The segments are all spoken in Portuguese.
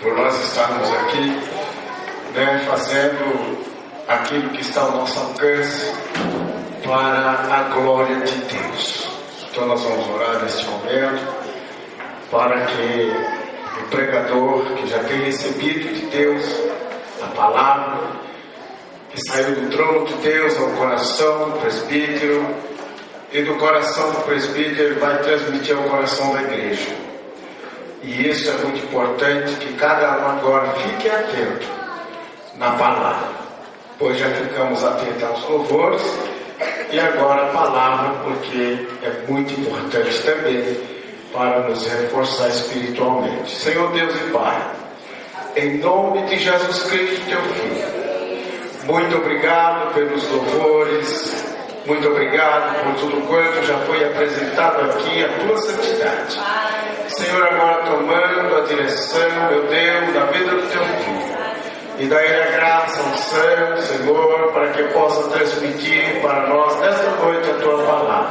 por nós estarmos aqui, né, fazendo aquilo que está ao nosso alcance para a glória de Deus. Então nós vamos orar neste momento para que o pregador que já tem recebido de Deus a palavra que saiu do trono de Deus ao coração do presbítero e do coração do presbítero vai transmitir ao coração da igreja. E isso é muito importante que cada um agora fique atento na palavra, pois já ficamos atentos aos louvores e agora a palavra, porque é muito importante também para nos reforçar espiritualmente. Senhor Deus e Pai, em nome de Jesus Cristo, teu Filho, muito obrigado pelos louvores, muito obrigado por tudo quanto já foi apresentado aqui, a tua santidade. Senhor, agora tomando a direção, meu Deus, da vida do teu filho. E daí a graça ao céu, Senhor, para que possa transmitir para nós nesta noite a tua palavra.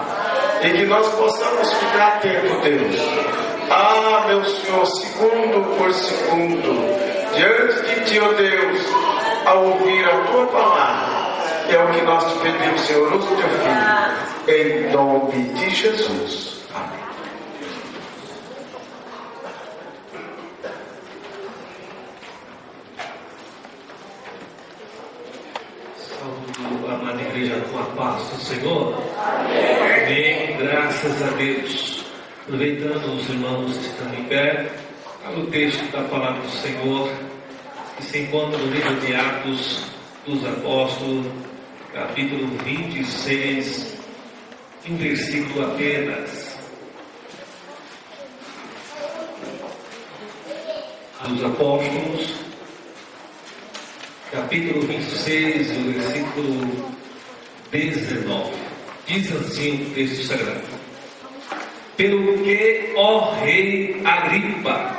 E que nós possamos ficar atentos, Deus. Ah, meu Senhor, segundo por segundo, diante de ti, ó Deus, ao ouvir a tua palavra é o que nós te pedimos, Senhor, usa o teu filho. Em nome de Jesus. Amém. Saúde a amada igreja com a paz do Senhor. Amém. Graças a Deus. Aproveitando os irmãos que estão em pé, para o texto da palavra do Senhor, que se encontra no livro de Atos dos Apóstolos, capítulo 26, um versículo apenas. Dos Apóstolos, capítulo 26, o versículo 19. Diz assim o texto sagrado: Pelo que, ó Rei Agripa,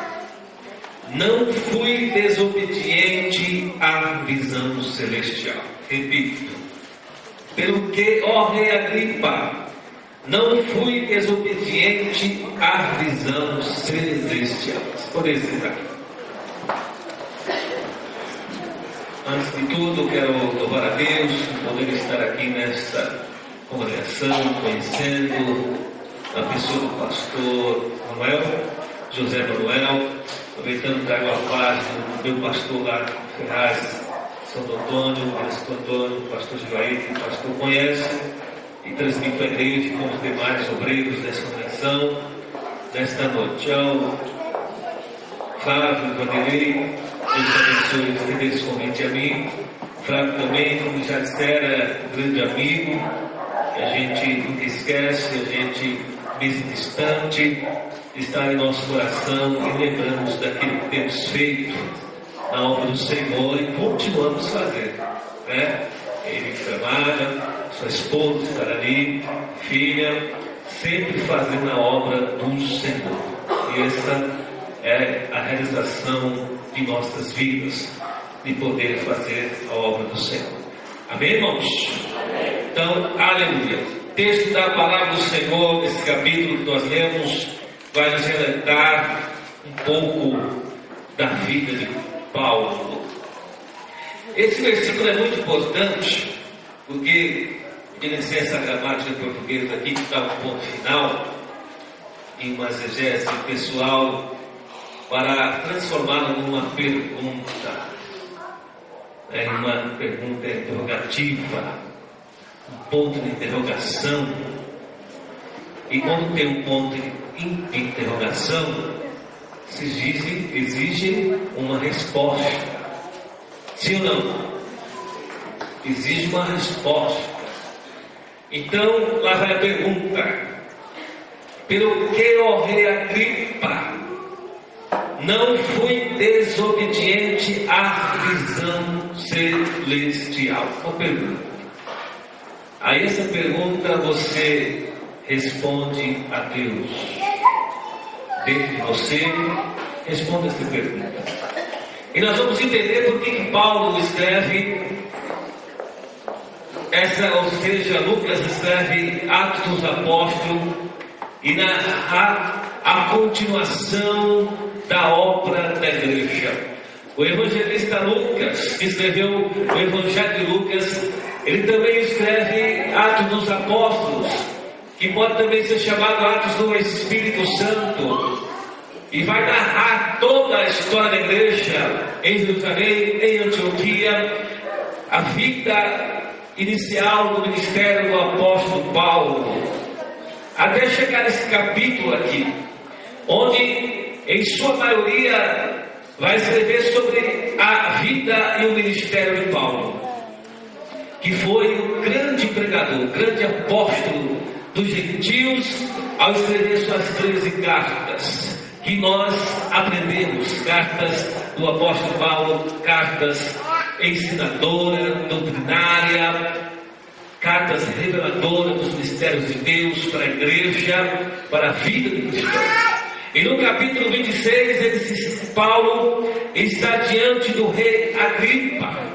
não fui desobediente à visão celestial. Repito, pelo que, ó Rei Agripa, não fui desobediente à visão celestial. Poder sentar. Antes de tudo, quero louvar a Deus por poder estar aqui nesta congregação, conhecendo a pessoa do pastor Manuel, José Manuel, aproveitando trago a paz do meu pastor lá Ferraz, Santo Antônio, Bispo Antônio, pastor o pastor conhece, e transmito a igreja com os demais obreiros dessa congregação, nesta noite. Ao Flávio Vanderlei, Deus abençoe esse convite a mim. Flávio também, como já dissera, grande amigo, a gente nunca esquece, a gente, mesmo distante, está em nosso coração e lembramos daquilo que temos feito na obra do Senhor e continuamos fazendo. Né? Ele trabalha, sua esposa está ali, filha, sempre fazendo a obra do Senhor. E essa é a realização de nossas vidas, de poder fazer a obra do Senhor. Amém, irmãos? Então, aleluia. Texto da palavra do Senhor, esse capítulo que nós lemos, vai nos relatar um pouco da vida de Paulo. Esse versículo é muito importante, porque, de licença a gramática portuguesa aqui, que está um ponto final, em uma exegese pessoal, para transformá-la numa pergunta, é uma pergunta interrogativa, um ponto de interrogação. E quando tem um ponto de interrogação, exige, exige uma resposta. Sim ou não? Exige uma resposta. Então, lá vai a pergunta: pelo que, ó rei Agripa, não fui desobediente à visão celestial? Uma pergunta. A essa pergunta você responde a Deus. Dentro de você, responda essa pergunta. E nós vamos entender por que, Paulo escreve essa, ou seja, Lucas escreve Atos dos Apóstolos e na a continuação da obra da igreja. O evangelista Lucas, que escreveu o Evangelho de Lucas, ele também escreve Atos dos Apóstolos, que pode também ser chamado Atos do Espírito Santo, e vai narrar toda a história da igreja em Jerusalém, em Antioquia, a vida inicial do ministério do apóstolo Paulo, até chegar nesse capítulo aqui, onde em sua maioria vai escrever sobre a vida e o ministério de Paulo, que foi o grande pregador, o grande apóstolo dos gentios ao escrever suas 13 cartas, que nós aprendemos, cartas do apóstolo Paulo, cartas ensinadora, doutrinária, cartas reveladoras dos mistérios de Deus para a igreja, para a vida do cristão. E no capítulo 26, ele diz, Paulo está diante do rei Agripa.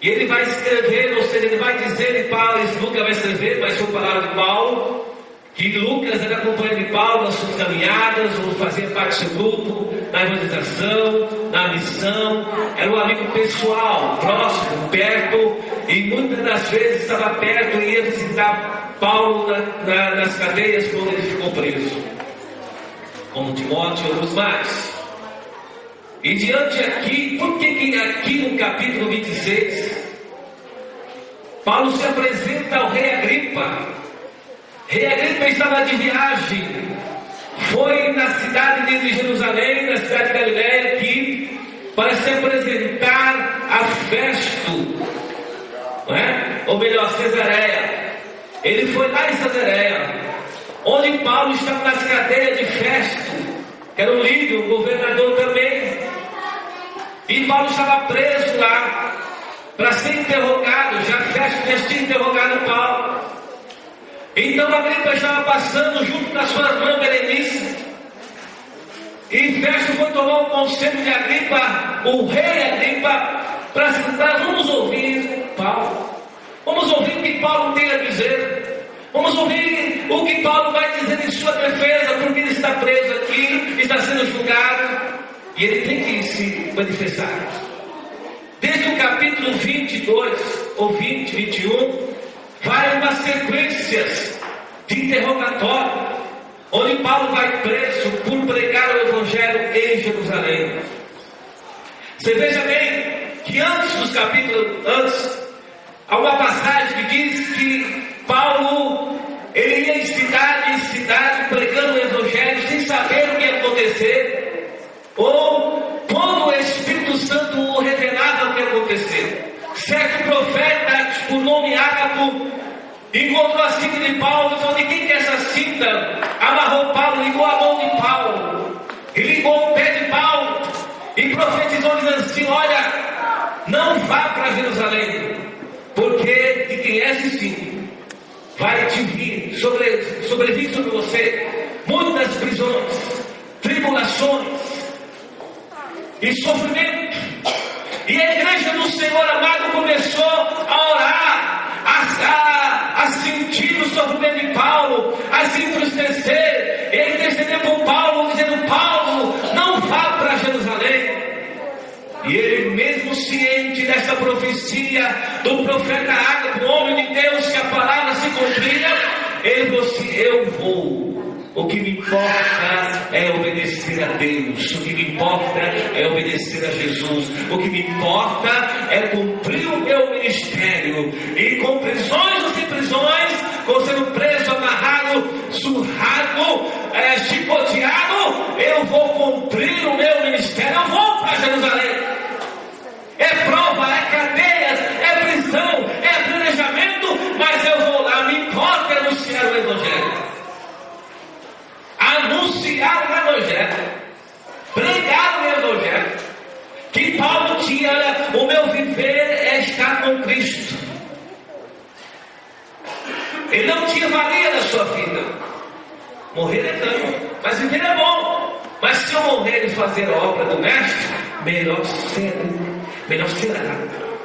E ele vai escrever, ou seja, ele vai dizer de Paulo, Lucas vai escrever, mas foi palavra de Paulo, que Lucas era companheiro de Paulo nas suas caminhadas, ou fazia parte do seu grupo, na evangelização, na missão, era um amigo pessoal, próximo, perto, e muitas das vezes estava perto e ia visitar Paulo na, na, nas cadeias quando ele ficou preso, como Timóteo e outros mais. E diante aqui, por que, que aqui no capítulo 26, Paulo se apresenta ao rei Agripa? Rei Agripa estava de viagem, foi na cidade de Jerusalém, na cidade de Galiléia, aqui, para se apresentar a Festo, é? ou melhor, Cesareia. Ele foi lá em Cesareia, onde Paulo estava nas cadeias de Festo, era o líder, o governador também. E Paulo estava preso lá para ser interrogado. Já Festo tinha interrogado Paulo. Então Agripa estava passando junto com a sua irmã Berenice. E Festo foi tomar o conselho de Agripa, o rei Agripa, para vamos ouvir Paulo. Vamos ouvir o que Paulo tem a dizer. Vamos ouvir o que Paulo vai dizer em sua defesa, porque ele está preso aqui, está sendo julgado. E ele tem que se manifestar. Desde o capítulo 22, ou 20, 21, vai uma sequências de interrogatório, onde Paulo vai preso por pregar o Evangelho em Jerusalém. Você veja bem que antes dos capítulos, antes, há uma passagem que diz que Paulo ele ia de cidade em cidade pregando o Evangelho sem saber o que ia acontecer. Ou quando o Espírito Santo o revelava o que ia acontecer. Certo profeta, por nome Ágapo, encontrou a cinta de Paulo e falou: De quem que é essa cinta? Amarrou Paulo, ligou a mão de Paulo, e ligou o pé de Paulo, e profetizou dizendo assim: Olha, não vá para Jerusalém, porque de quem é esse sim, vai te vir, sobre, sobrevir sobre você muitas prisões, tribulações e sofrimento. E a igreja do Senhor amado começou a orar, a, a, a sentir o sofrimento de Paulo, a se entristecer, e interceder por Paulo, dizendo: Paulo, não vá para Jerusalém. E ele, dessa profecia do profeta Ágabo, homem de Deus, que a palavra se cumpria, ele falou assim: Eu vou. O que me importa é obedecer a Deus. O que me importa é obedecer a Jesus. O que me importa é cumprir o meu ministério. E com prisões ou sem prisões, com sendo preso, amarrado, surrado, é, chicoteado, eu vou cumprir o meu ministério. Eu vou para Jerusalém. É prova, é cadeias, é prisão, é planejamento, mas eu vou lá. Me importa anunciar o Evangelho anunciar o Evangelho, pregar o Evangelho. Que Paulo tinha, o meu viver é estar com Cristo. Ele não tinha valia na sua vida. Morrer é tanto, mas viver é bom. Mas se eu morrer e fazer a obra do Mestre, melhor será, melhor será,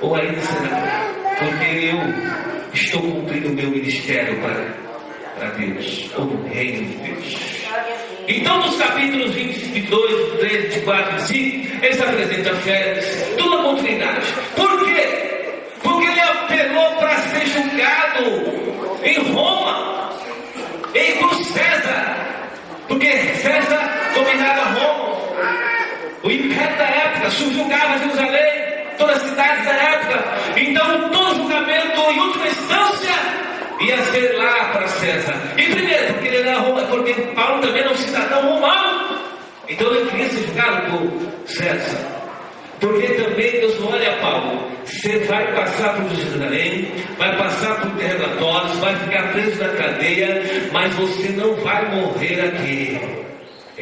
ou ainda será, porque eu estou cumprindo o meu ministério para, para Deus, ou no reino de Deus. Então, nos capítulos 22, 23, 24 e 25, ele se apresenta a Félix, toda a continuidade. Por quê? Porque ele apelou para ser julgado em Roma, em por César, porque César dominava Roma, o império da época subjugava Jerusalém, todas as cidades da época. Então, todo julgamento, em última instância, ia ser lá para César. E primeiro, porque ele era Roma, porque Paulo também era um cidadão romano. Então ele queria ser julgado por César. Porque também Deus não olha Paulo. Você vai passar por Jerusalém, vai passar por interrogatórios, vai ficar preso na cadeia, mas você não vai morrer aqui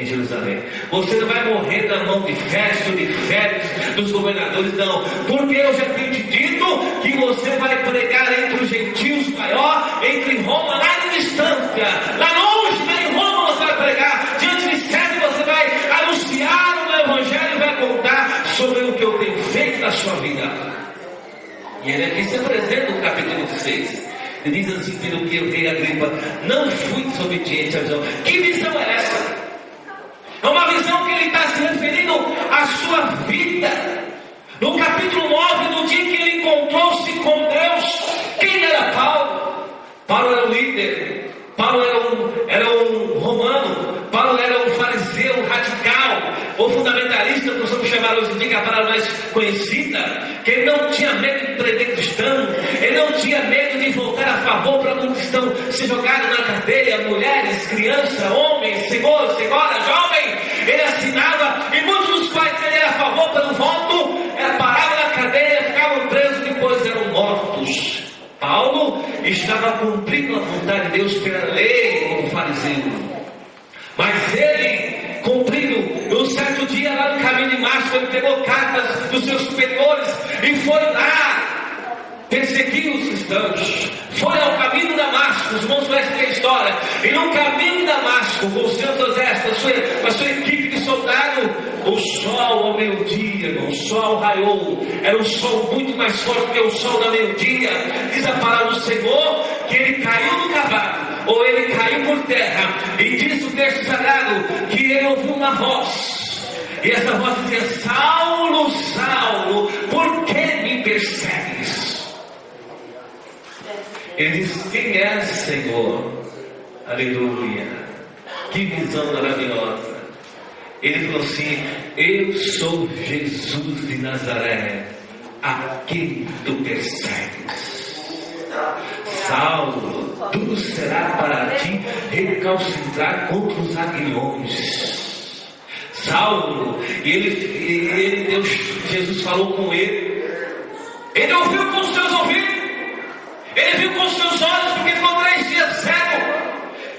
em Jerusalém. Você não vai morrer na mão de Festo, de Félix, dos governadores, não. Porque eu já tenho te dito que você vai pregar entre os gentios maior, entre Roma, lá de distância, lá longe, lá em Roma você vai pregar, diante de César você vai anunciar o meu evangelho e vai contar sobre o que eu tenho feito na sua vida. E ele aqui se apresenta no capítulo 16. Ele diz assim, pelo que eu rei Agripa, não fui desobediente à visão. Que visão é essa? É uma visão que ele está se à sua vida. No capítulo 9, no dia que ele encontrou-se com Deus, quem era Paulo? Paulo era um líder, Paulo era um, era um romano, Paulo era um fariseu radical, ou fundamentalista, como somos chamar hoje em dia, é a palavra mais conhecida, que ele não tinha medo de prender cristão, ele não tinha medo de voltar a favor para um cristão ser jogado na cadeia, mulheres, crianças, homens, senhor, senhora, jovem, ele assinava, e muitos dos quais ele era a favor pelo voto, era parado na cadeia, ficavam presos, depois eram mortos. Paulo estava cumprindo a vontade de Deus pela lei como fariseu. Mas ele, cumprindo, um certo dia lá no caminho de março, ele pegou cartas dos seus superiores e foi lá perseguir os cristãos. Foi ao caminho de Damasco, os irmãos conhecem a história. E no caminho de Damasco, com o seu exército, sua, a sua equipe de soldado, o sol ao meio-dia, o sol raiou. Era um sol muito mais forte que o sol da meio-dia. Diz a palavra do Senhor que ele caiu no cavalo ou ele caiu por terra. E diz o texto sagrado que ele ouviu uma voz. E essa voz dizia: Saulo, Saulo, por que me persegues? Ele disse: Quem és, Senhor? Aleluia. Que visão maravilhosa. Ele falou assim: Eu sou Jesus de Nazaré, a quem tu persegues. Saulo, tudo será para ti recalcitrar contra os aguilhões. Saulo, ele, ele, Deus, Jesus falou com ele. Ele ouviu com os seus ouvidos. Ele viu com os seus olhos, porque ficou três dias cego.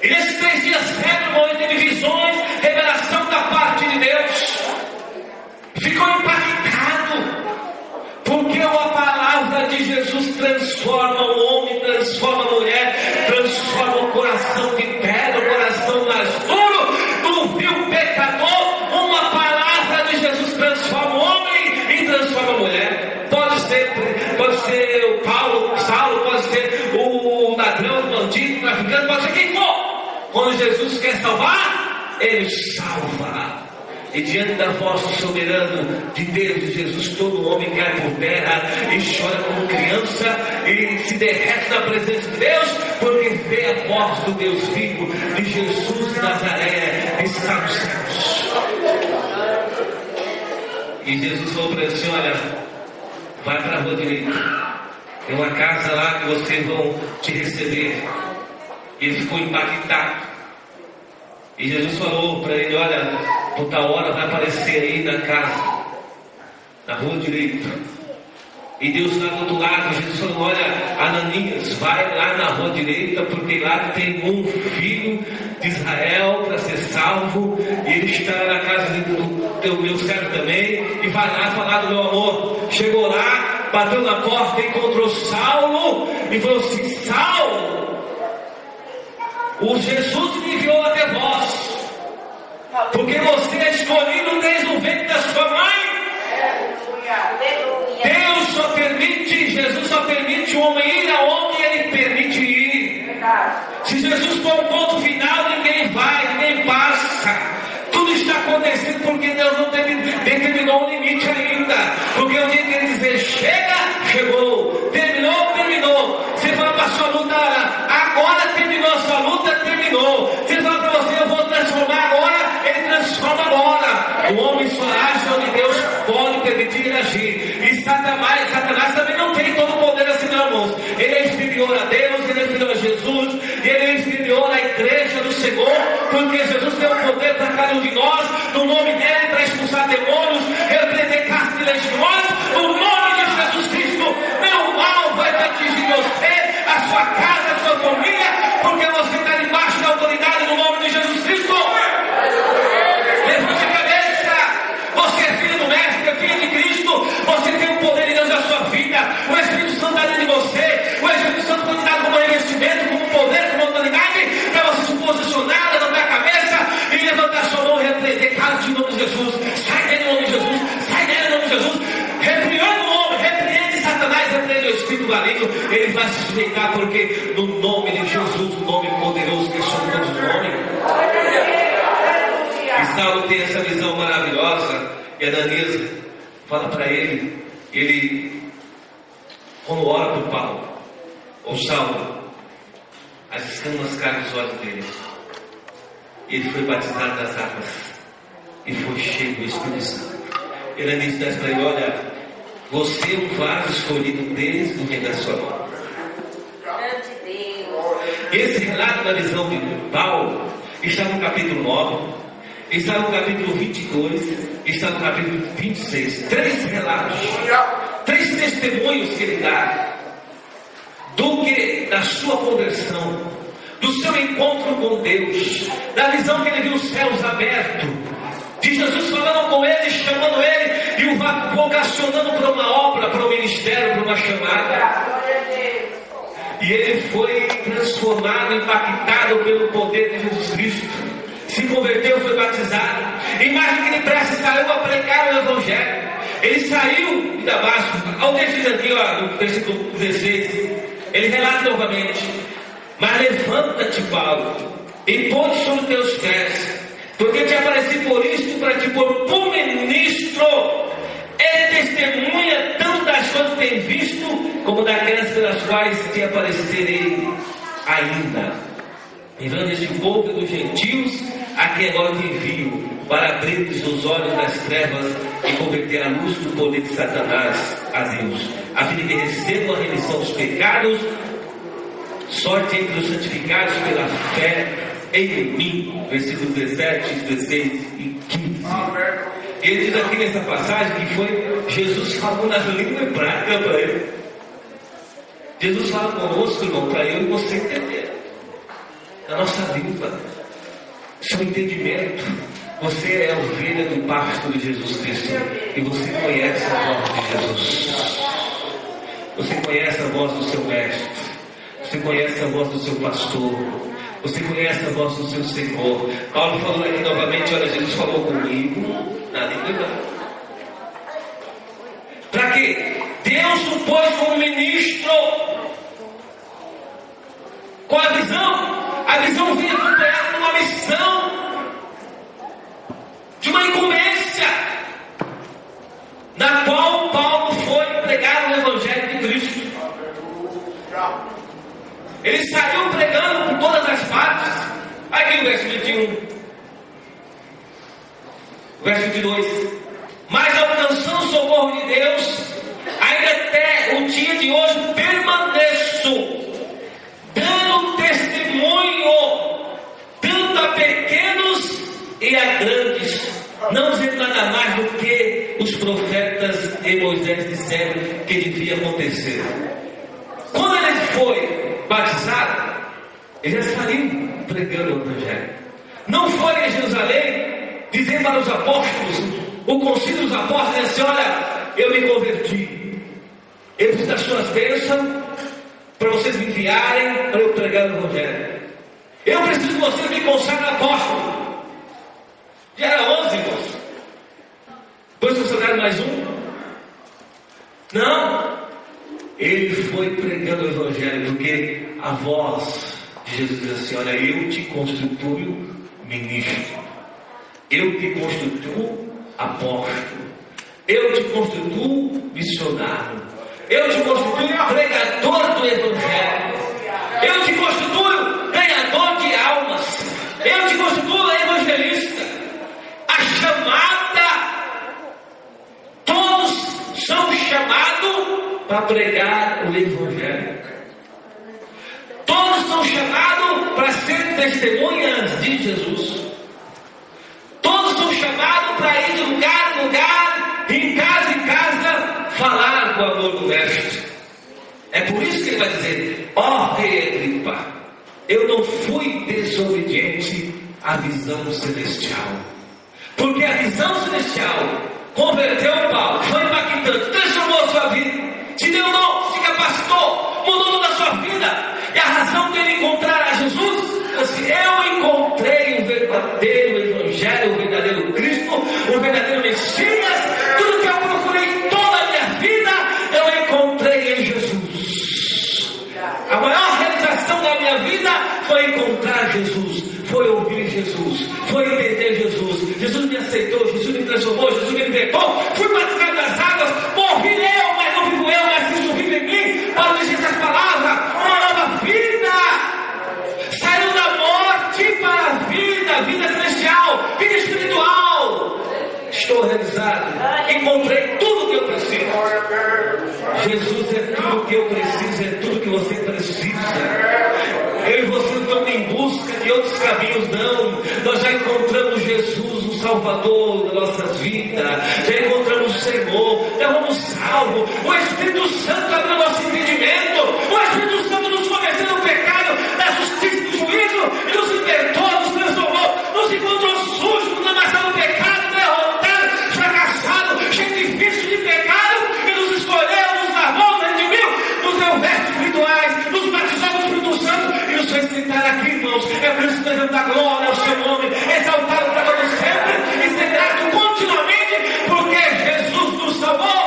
E nesses três dias cego, ele teve visões, revelação da parte de Deus. Ficou impactado. Porque a palavra de Jesus transforma o homem, transforma a mulher, transforma o coração de pedra, o coração mais duro do vil pecador. Uma palavra de Jesus transforma o homem e transforma a mulher. Pode ser, pode ser o Paulo, Saulo, pode ser o ladrão, o bandido, o traficante, pode ser quem for. Quando Jesus quer salvar, ele salva. E diante da voz soberano de Deus e Jesus, todo homem cai por terra e chora como criança e se derrete na presença de Deus, porque vê a voz do Deus vivo, de Jesus de Nazaré, que está nos céus. E Jesus falou para ele assim: Olha, vai para a rua direita. Tem uma casa lá que vocês vão te receber. E ele ficou impactado. E Jesus falou para ele: Olha, por tal hora vai aparecer aí na casa, na rua direita. E Deus está do outro lado. Jesus falou: Olha, Ananias, vai lá na rua direita, porque lá tem um filho de Israel para ser salvo. E ele está na casa do teu meu servo também. E vai lá falar do meu amor. Chegou lá, bateu na porta, encontrou Saulo e falou assim: Saulo. O Jesus vós, porque você é escolhido desde o ventre da sua mãe. Deus só permite, Jesus só permite o homem ir aonde ele permite ir. Se Jesus for um ponto final, ninguém vai, ninguém passa. Tudo está acontecendo porque Deus não determinou um limite ainda. Porque o dia que ele dizer chega, chegou. Terminou, terminou. Você fala para a sua luta, agora terminou a sua luta, terminou. Você fala para você, eu vou transformar agora, ele transforma agora. O homem só age onde Deus pode permitir agir. E Satanás, Satanás também não tem todo o poder assim, não, irmãos. Ele é inferior a Deus, ele é inferior a Jesus, e ele é inferior à igreja do Senhor, porque Jesus tem o poder para cada um de nós, no nome dele, para expulsar demônios, repreender castas e legiões, no nome de Jesus Cristo, meu mal vai atingir você, a sua casa, a sua família, porque você está debaixo da autoridade no nome de Jesus Cristo. Levante a cabeça, você é filho do Mestre, é filho de Cristo, você tem o poder de Deus na sua vida, o Espírito Santo está dentro de você, o Espírito Santo foi te dado como investimento, como poder, como autoridade, para você se posicionar, levantar a cabeça e levantar sua mão e repreender casos em nome de Jesus. Sai dele em nome de Jesus, sai dele em nome de Jesus. Repreende o homem, repreende Satanás, repreende o Espírito maligno. Ele vai se sujeitar porque no nome de Jesus, o nome poderoso que chama o nome. E Saulo tem essa visão maravilhosa. E Ananias fala para ele, ele, quando ora por Paulo, ou Saulo, as escamas caem nos olhos dele. Ele foi batizado das águas e foi cheio do Espírito Santo. Ele disse para ele: Olha, você é um vaso escolhido desde o reino da sua mão. Esse relato da visão de Paulo está no capítulo 9, está no capítulo 22, está no capítulo 26. Três relatos, três testemunhos que ele dá do que da sua conversão, do seu encontro com Deus, da visão que ele viu os céus abertos, de Jesus falando com ele, chamando ele e o vocacionando para uma obra, para um ministério, para uma chamada. E ele foi transformado, impactado pelo poder de Jesus Cristo. Se converteu, foi batizado. Imagem que ele presta saiu a pregar o Evangelho. Ele saiu de Damasco. Ao texto aqui, ó, no versículo 16, ele relata novamente: Mas levanta-te, Paulo, e põe sobre teus pés, porque te apareci por isto para te pôr por ministro. Ele testemunha tanto das coisas que tem visto, como daquelas pelas quais te aparecerei ainda. Livrando este povo dos gentios, a quem agora te envio, para abrir os olhos das trevas e converter a luz do poder de Satanás a Deus, a fim de que recebam a remissão dos pecados, sorte entre os santificados pela fé em mim. Versículos 17, 16 e 15. Ele diz aqui nessa passagem que foi Jesus falando na língua hebraica para ele. Jesus fala conosco, irmão, para eu e você nossa língua. Seu entendimento. Você é ovelha do pasto de Jesus Cristo. E você conhece a voz de Jesus. Você conhece a voz do seu mestre. Você conhece a voz do seu pastor. Você conhece a voz do seu Senhor. Paulo falou aqui novamente: olha, Jesus falou comigo na língua Para quê? Deus o pôs como ministro. Com a visão. A visão vinha acompanhada de uma missão. De uma incumbência. Na qual Paulo foi pregar o Evangelho de Cristo. Ele saiu pregando por todas as partes. Aqui no verso 21. Verso 22. Mas alcançando o socorro de Deus, ainda até o dia de hoje permaneço, dando testemunho, tanto a pequenos e a grandes, não dizendo nada mais do que os profetas e Moisés disseram que devia acontecer. Quando ele foi batizado, ele já saiu pregando o Evangelho. Não foi em Jerusalém dizer para os apóstolos, o concílio dos apóstolos disse: Olha, eu me converti. Eu preciso das suas bênçãos para vocês me enviarem para eu pregar o Evangelho. Eu preciso que vocês me consagrem apóstolo. Já era 11, irmãos. Depois consagraram mais um? Não. Ele foi pregando o Evangelho, porque a voz de Jesus diz assim: Olha, eu te constituo ministro. Eu te constituo apóstolo. Eu te constituo missionário. Eu te constituo pregador do Evangelho. Eu te constituo ganhador de almas. Eu te constituo evangelista. A chamada, todos são chamados para pregar o Evangelho. Todos são chamados para ser testemunhas de Jesus. Todos são chamados para ir de lugar em lugar, em casa em casa, falar do amor do Mestre. É por isso que ele vai dizer: Ó oh, rei Agripa, eu não fui desobediente à visão celestial. Porque a visão celestial converteu Paulo, foi impactante, transformou a sua vida, te deu dom, se capacitou, mudou toda a sua vida. E a razão dele encontrar a Jesus, assim, eu encontrei o verdadeiro Evangelho, o verdadeiro Cristo, o verdadeiro Messias, tudo que eu procurei toda a minha vida, eu encontrei em Jesus. A maior realização da minha vida foi Jesus, foi ouvir Jesus, foi entender Jesus. Jesus me aceitou, Jesus me transformou, Jesus me libertou, fui batizado nas águas, morri eu, mas não vivo eu, mas Cristo vive em mim, para dizer essas palavras, uma nova vida. Saiu da morte para a vida, vida celestial, vida espiritual. Estou realizado, encontrei tudo que eu preciso. Jesus é tudo que eu preciso, é tudo que você precisa. Eu e você estamos em busca de outros caminhos, não. Nós já encontramos Jesus, o Salvador das nossas vidas. Já encontramos o Senhor, já fomos salvos. O Espírito Santo abriu nosso entendimento. O Espírito Santo nos convenceu do pecado, da justiça e do juízo e nos libertou, nos transformou, nos encontrou sujos, nos amassado o pecado, derrotado, fracassado, cheio de vício de pecado e nos escolheu, nos lavou, nos redimiu, nos deu vestes espirituais, nos batizou no Espírito Sentar aqui, irmãos. É por isso que devemos dar glória ao seu nome, exaltar o trabalho sempre e ser grato continuamente, porque Jesus nos salvou.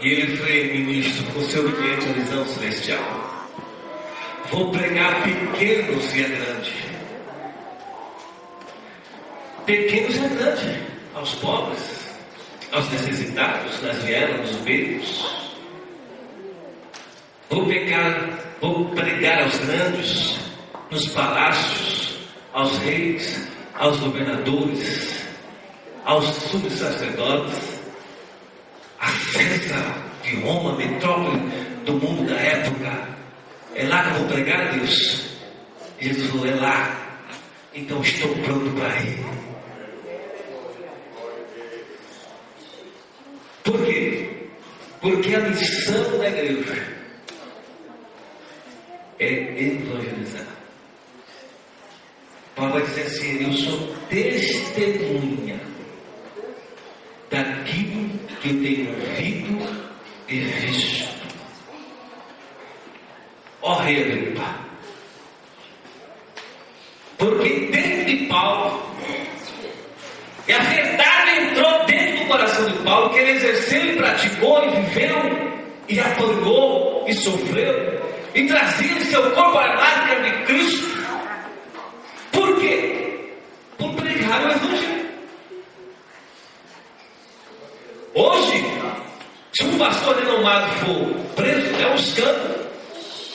E ele foi ministro com seu obediente à visão celestial. Vou pregar pequenos e a grande. Pequenos e a grande, aos pobres, aos necessitados, nas vielas, nos becos. Vou pegar, vou pregar aos grandes, nos palácios, aos reis, aos governadores, aos subsacerdotes, a César de Roma, metrópole do mundo da época. É lá que eu vou pregar, Deus. Jesus falou, é lá. Então estou pronto para ir. Por quê? Porque a missão da igreja é evangelizar. Paulo vai dizer assim: Eu sou testemunha daquilo que eu tenho ouvido e visto. Ó oh, rei Agripa, porque dentro de Paulo, e a verdade entrou dentro do coração de Paulo, que ele exerceu e praticou e viveu, e apanhou e sofreu, e trazia em seu corpo a marca de Cristo. Por quê? Por pregar o Evangelho. Hoje, se um pastor renomado for preso, é um escândalo.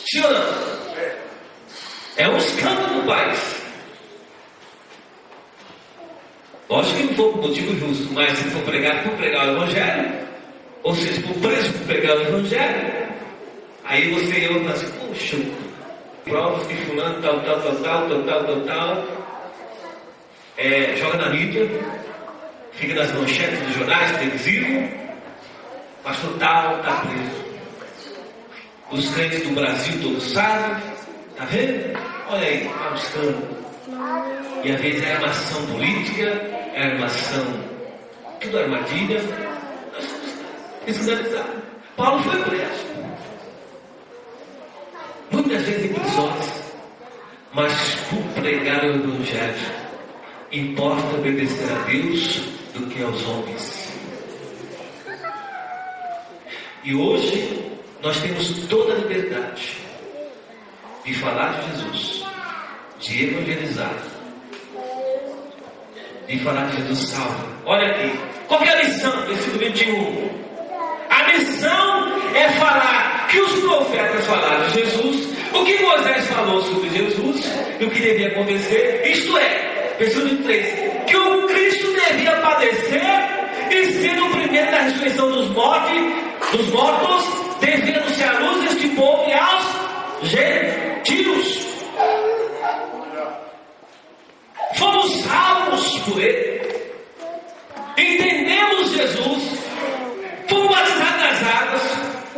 Sim ou não? É um escândalo no país. Lógico que não foi um motivo justo, mas se for pregar por pregar o Evangelho, ou seja, por preso por pregar o Evangelho, aí você olha e fala assim, puxa, provas que fulano tal, tal, tal, tal, tal, tal, tal, tal é, joga na mídia, fica nas manchetes dos jornais televisivo, pastor tal está preso. Os crentes do Brasil todos sabem, tá vendo? Olha aí, está buscando. E às vezes é uma ação política, armação, tudo armadilha. Escandalizados. Paulo foi preso. Muitas vezes em prisões. Mas por pregar o Evangelho, importa obedecer a Deus do que aos homens. E hoje nós temos toda a liberdade de falar de Jesus, de evangelizar, de falar de Jesus salva. Olha aqui, qual é a missão? Versículo 21. A missão é falar que os profetas falaram de Jesus, o que Moisés falou sobre Jesus e o que devia acontecer, isto é, versículo 23, que o Cristo devia padecer e ser o primeiro da ressurreição dos mortos, dos mortos, devia anunciar a luz deste povo e aos gentios. Fomos Entendemos Jesus. Fomos batizados nas águas.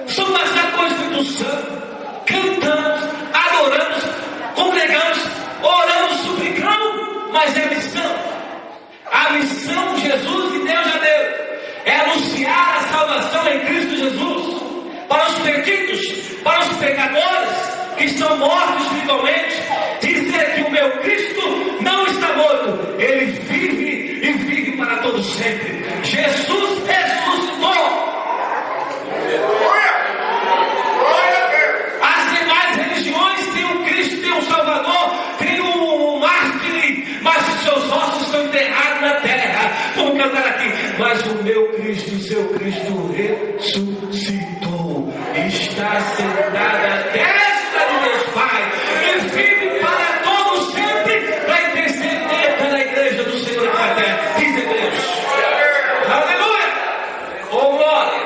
Somos batizados com o Espírito Santo. Cantamos, adoramos, congregamos, oramos, suplicamos. Mas é missão. A missão de Jesus e Deus já deu. É anunciar a salvação em Cristo Jesus. Para os perdidos, para os pecadores que estão mortos espiritualmente, dizer que o meu Cristo não está morto, ele vive e vive para todo sempre. Jesus ressuscitou. As demais religiões têm um Cristo, têm um Salvador, têm um, mártir, mas os seus ossos estão enterrados na terra. Vamos cantar aqui. Mas o meu Cristo, o seu Cristo ressuscitou, está sentado à destra de Deus Pai e vive para todo sempre para interceder pela igreja do Senhor na terra. Diz Deus. Aleluia! Oh glória!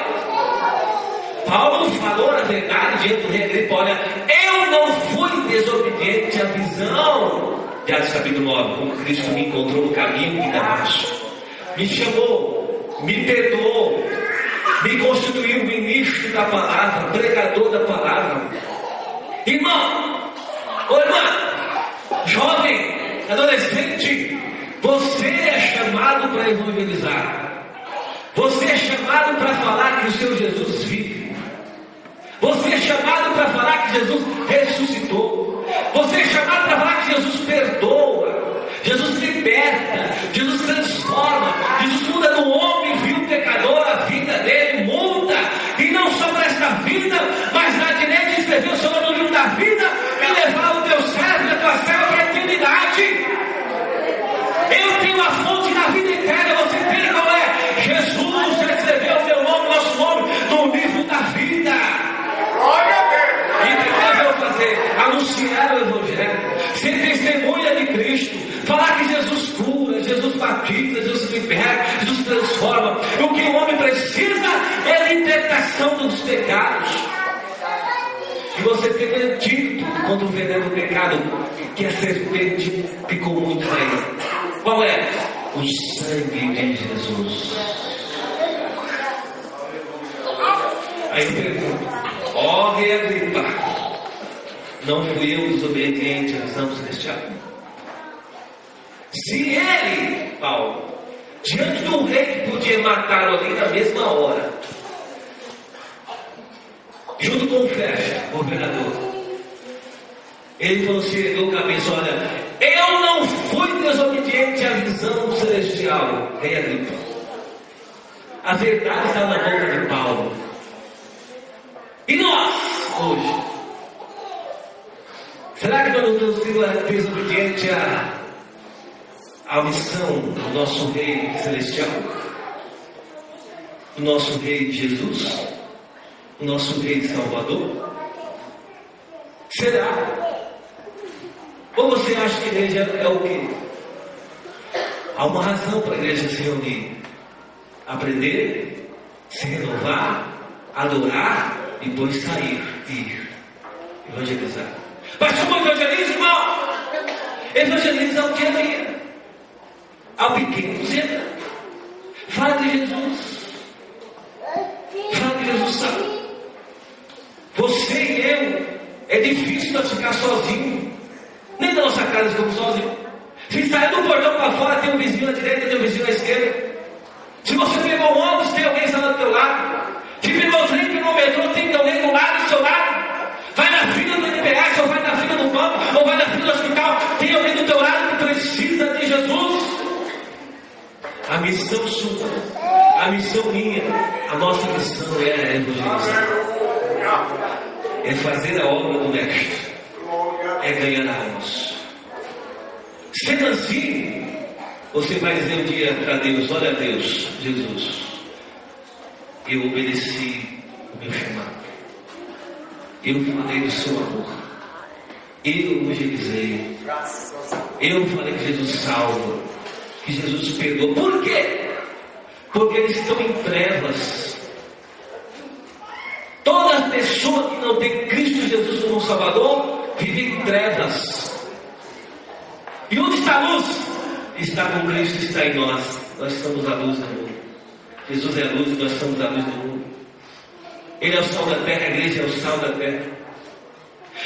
Paulo falou a verdade diante do rei Agripa, olha, eu não fui desobediente à visão de Atos capítulo 9, como Cristo me encontrou no caminho de Damasco. Me chamou, me perdoou, me constituiu ministro da palavra, pregador da palavra. Irmão, ô irmã, jovem, adolescente, você é chamado para evangelizar. Você é chamado para falar que o seu Jesus vive. Você é chamado para falar que Jesus ressuscitou. Você é chamado para falar que Jesus perdoa. Jesus liberta. Jesus transforma. Jesus muda do homem, viu o pecador, a vida dele muda. E não só para esta vida, mas na direita escrever o nome no livro da vida e levar o teu servo e a tua serva para a eternidade. Eu tenho a fonte da vida eterna, você tem qual é? Jesus já escreveu o meu nome, nosso nome, no livro da vida. E o que eu vou fazer? Anunciar o Evangelho, ser testemunha de Cristo, falar que Jesus cura, Jesus batiza, Jesus liberta, Jesus transforma. O que o homem precisa é a libertação dos pecados. E você tem antídoto contra o veneno do pecado, que a serpente picou muito bem. Qual é? O sangue de Jesus. Aí pergunta, ó oh, Agripa, não fui eu desobediente à visão celestial? Se ele, Paulo, diante do rei que podia matá-lo ali na mesma hora, junto com o Festo, governador, ele falou assim, ergueu cabeça, olha, eu não fui desobediente à visão celestial, rei Agripa. A verdade está na boca de Paulo. E nós, hoje? Será que nós não estamos sendo desobedientes à, à missão do nosso Rei Celestial? Do nosso Rei Jesus? Do nosso Rei Salvador? Será? Ou você acha que a igreja é o quê? Há uma razão para a igreja se reunir: aprender, se renovar, adorar e depois sair e. Evangelizar. Mas como evangelismo, irmão? Evangeliza o dia a dia. Ao pequeno sempre. Fala de Jesus. Fala de Jesus sabe. Você e eu, é difícil nós ficar sozinhos. Nem da nossa casa ficamos sozinhos. Se sair do portão para fora, tem um vizinho à direita, tem um vizinho à esquerda. Se você pegou um ônibus, tem alguém está do teu lado. Se pegou o trem, pegou o metrô, tem alguém do lado do seu lado. Vai na fila do NPS, ou vai na fila do banco, ou vai na fila do hospital, tem alguém do teu lado que precisa de Jesus. A missão sua, a missão minha, a nossa missão é evangelizar. É fazer a obra do Mestre. é ganhar almas. Sendo assim, você vai dizer um dia para Deus: Olha, Deus, Jesus, eu obedeci o meu chamado, eu falei do seu amor. Eu evangelizei. Eu falei que Jesus salva. Que Jesus perdoa. Por quê? Porque eles estão em trevas. Toda pessoa que não tem Cristo Jesus como Salvador vive em trevas. E onde está a luz? Está com Cristo, está em nós. Nós somos a luz do mundo. Jesus é a luz, nós somos a luz do mundo. Ele é o sal da terra, a igreja é o sal da terra.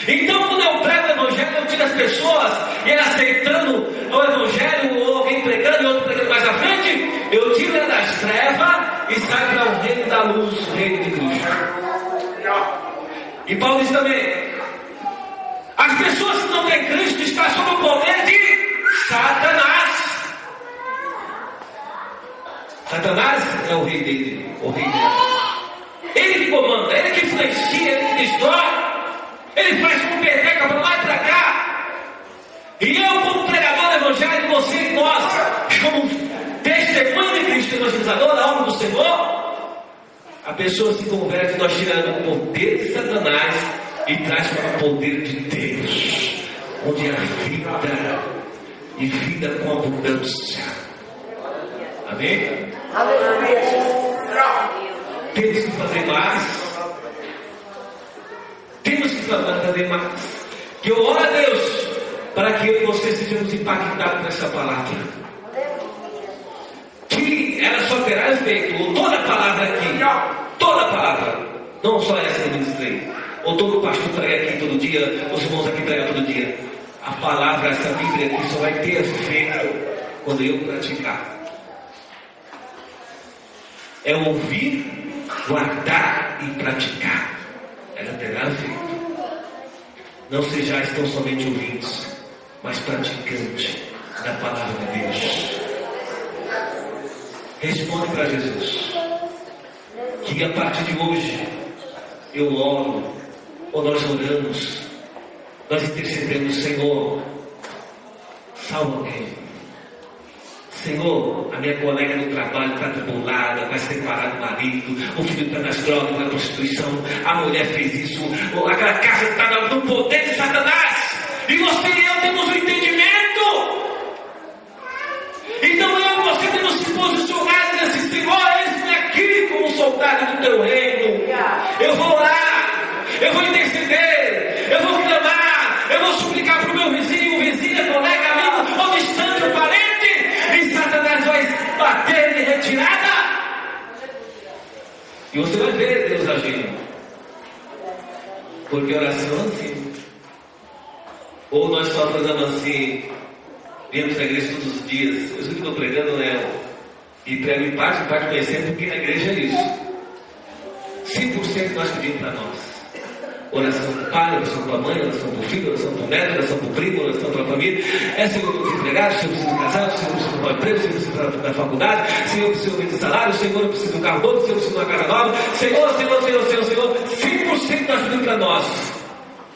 Então, quando eu prego o Evangelho, eu tiro as pessoas, e ela aceitando o Evangelho, ou alguém pregando e outro pregando mais à frente, eu tiro ela das trevas e sai para o reino da luz, o reino de Cristo. E Paulo diz também: as pessoas que não têm Cristo estão sob o poder de Satanás. Satanás é o rei dele, o rei dele. Ele que comanda, ele que influencia, ele que destrói. Ele faz com peteca para lá e para cá. E eu, como pregador do Evangelho, você e nós, como testemunho de Cristo, evangelizador da obra do Senhor, a pessoa se converte, nós tiramos o poder de Satanás e traz para o poder de Deus, onde há vida e vida com abundância. Amém? Aleluia. Temos que fazer mais. Temos que fazer mais. Que eu oro a Deus para que eu e você sejamos impactados por essa palavra. Que ela só terá efeito, ou toda palavra aqui, toda palavra, não só essa que eu ministrei, ou todo pastor prega aqui todo dia, os irmãos aqui pregam todo dia. A palavra, essa Bíblia aqui só vai ter efeito quando eu praticar. É ouvir, guardar e praticar ela terá feito. Não sejais tão somente ouvintes, mas praticantes da palavra de Deus. Responde para Jesus. Que a partir de hoje eu oro, ou nós oramos, nós intercedemos, Senhor, salva alguém Senhor, a minha colega no trabalho está tribulada, vai separar do marido, o filho está nas drogas, na prostituição, a mulher fez isso, aquela casa está no poder de Satanás, e você e eu temos o um entendimento. Então eu e você temos que posicionar e dizer, Senhor, esse aqui como soldado do teu reino. Eu vou orar, eu vou interceder, eu vou clamar, eu vou suplicar para o meu vizinho, vizinha, colega, amigo, ou distante, ou parente e Satanás vai bater de retirada. E você vai ver Deus agindo. Porque oração assim. Ou nós só fazemos assim, viemos à igreja todos os dias. Eu estou pregando, né? E prego em parte, em parte conhecendo, porque na igreja é isso. 100% nós pedimos para nós. Oração para o pai, oração para a mãe, oração para o filho, oração para o neto, oração para o primo, oração para a família. É Senhor, eu preciso empregar, Senhor, eu preciso casar, Senhor, eu preciso de um emprego, Senhor, preciso da faculdade, Senhor, eu preciso de salário, Senhor, eu preciso de um carro novo, Senhor, preciso de uma casa nova. Senhor, Senhor, Senhor, Senhor, Senhor, 100% nós pedimos para nós.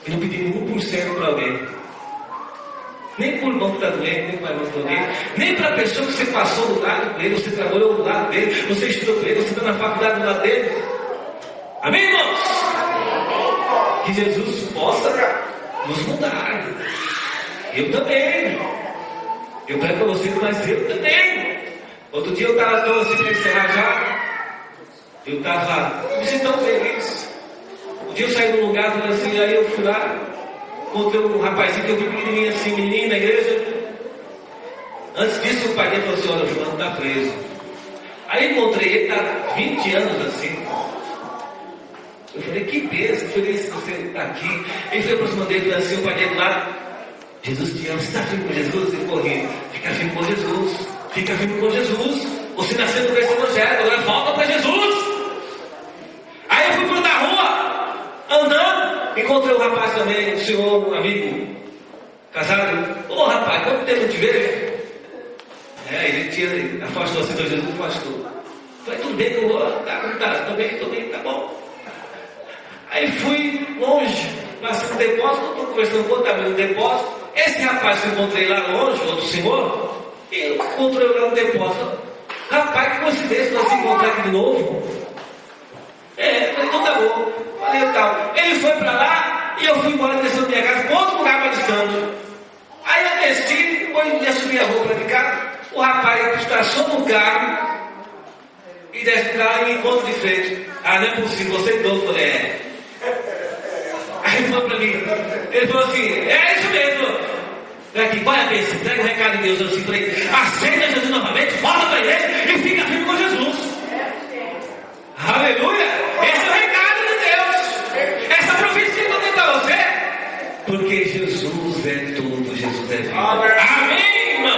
E não pedimos 1% para alguém. Nem por irmão que está doente, nem para irmão que está doente, nem para a pessoa que você passou do lado dele, você trabalhou do lado dele, você estudou com ele, você está na faculdade do lado dele. Amém, irmãos? Que Jesus possa nos mudar. Eu também. Eu quero para vocês, mas eu também. Outro dia eu estava tão assim para encerrar já. Eu estava me tão feliz. Um dia eu saí de um lugar falando assim, aí eu fui lá, encontrei um rapazinho que eu vi pequenininho assim, menininho na igreja. Antes disso o pai dele falou assim, olha, o fulano está preso. Aí encontrei ele, está 20 anos assim. Eu falei, que bênção, feliz que você está aqui. Ele foi aproximando dele e assim, o pai dele lá. Jesus te ama, você está firme com Jesus? Ele correu, fica firme com Jesus, fica firme com Jesus. Você nasceu por esse evangelho, agora volta para Jesus. Aí eu fui para da rua, andando, encontrei um rapaz também, um senhor, um amigo, casado. Ô oh, rapaz, quanto tempo te vejo? É, ele tinha, afastou assim, então Jesus afastou. Falei, tudo bem, eu vou, tá, tá, tô bem, tô bem, tá bom. Aí fui longe. passei no depósito, estou conversando com outro amigo no depósito. Esse rapaz que eu encontrei lá longe, outro senhor, e encontrei lá no depósito. Rapaz, que coincidência nós se encontrar aqui de novo. É, então tá bom. Falei, tal. Ele foi para lá e eu fui embora descendo minha casa para outro lugar mais distante. Aí eu desci, depois ia subir a rua para ficar. O rapaz estaciona no carro e desce do carro e me encontra de frente. Ah, não é possível, você é doido. Falei, é. Aí ele falou para mim, ele falou assim, é isso mesmo. Aqui, qual é a bênção? Entrega o recado de Deus assim, falei, aceita Jesus novamente, volta para ele e fica firme com Jesus. Aleluia! Esse é o recado de Deus. Essa profecia não tem para você. Porque Jesus é tudo, Jesus é vida. Amém, irmão?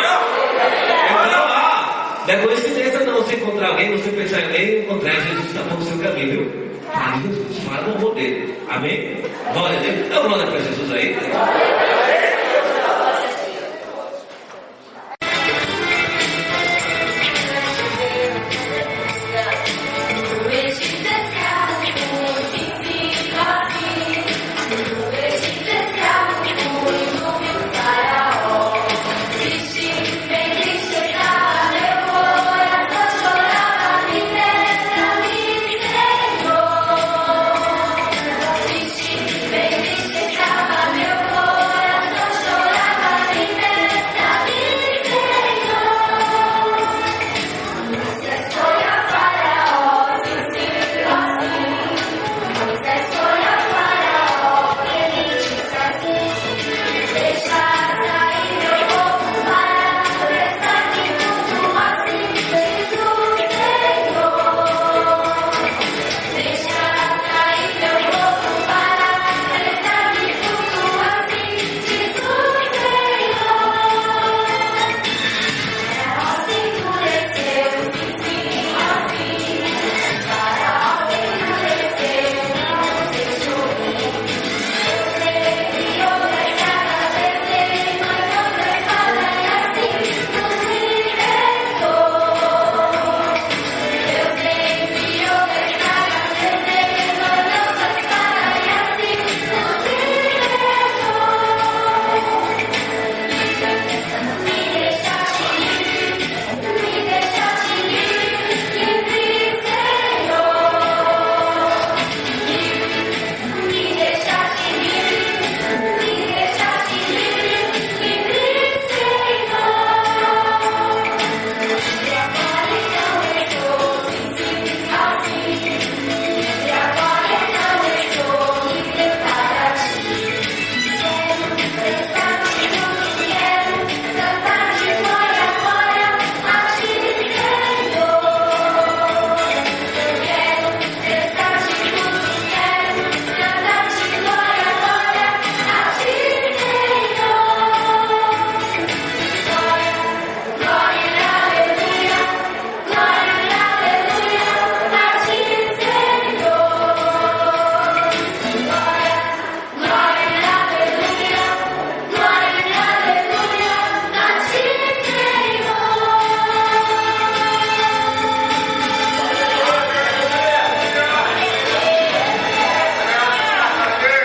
Então, ó, não é coincidência não você encontrar alguém, você pensar em alguém e encontrar Jesus está no seu caminho, viu? Fala no amor dele. Amém? Glória a Deus. Dá glória para Jesus aí.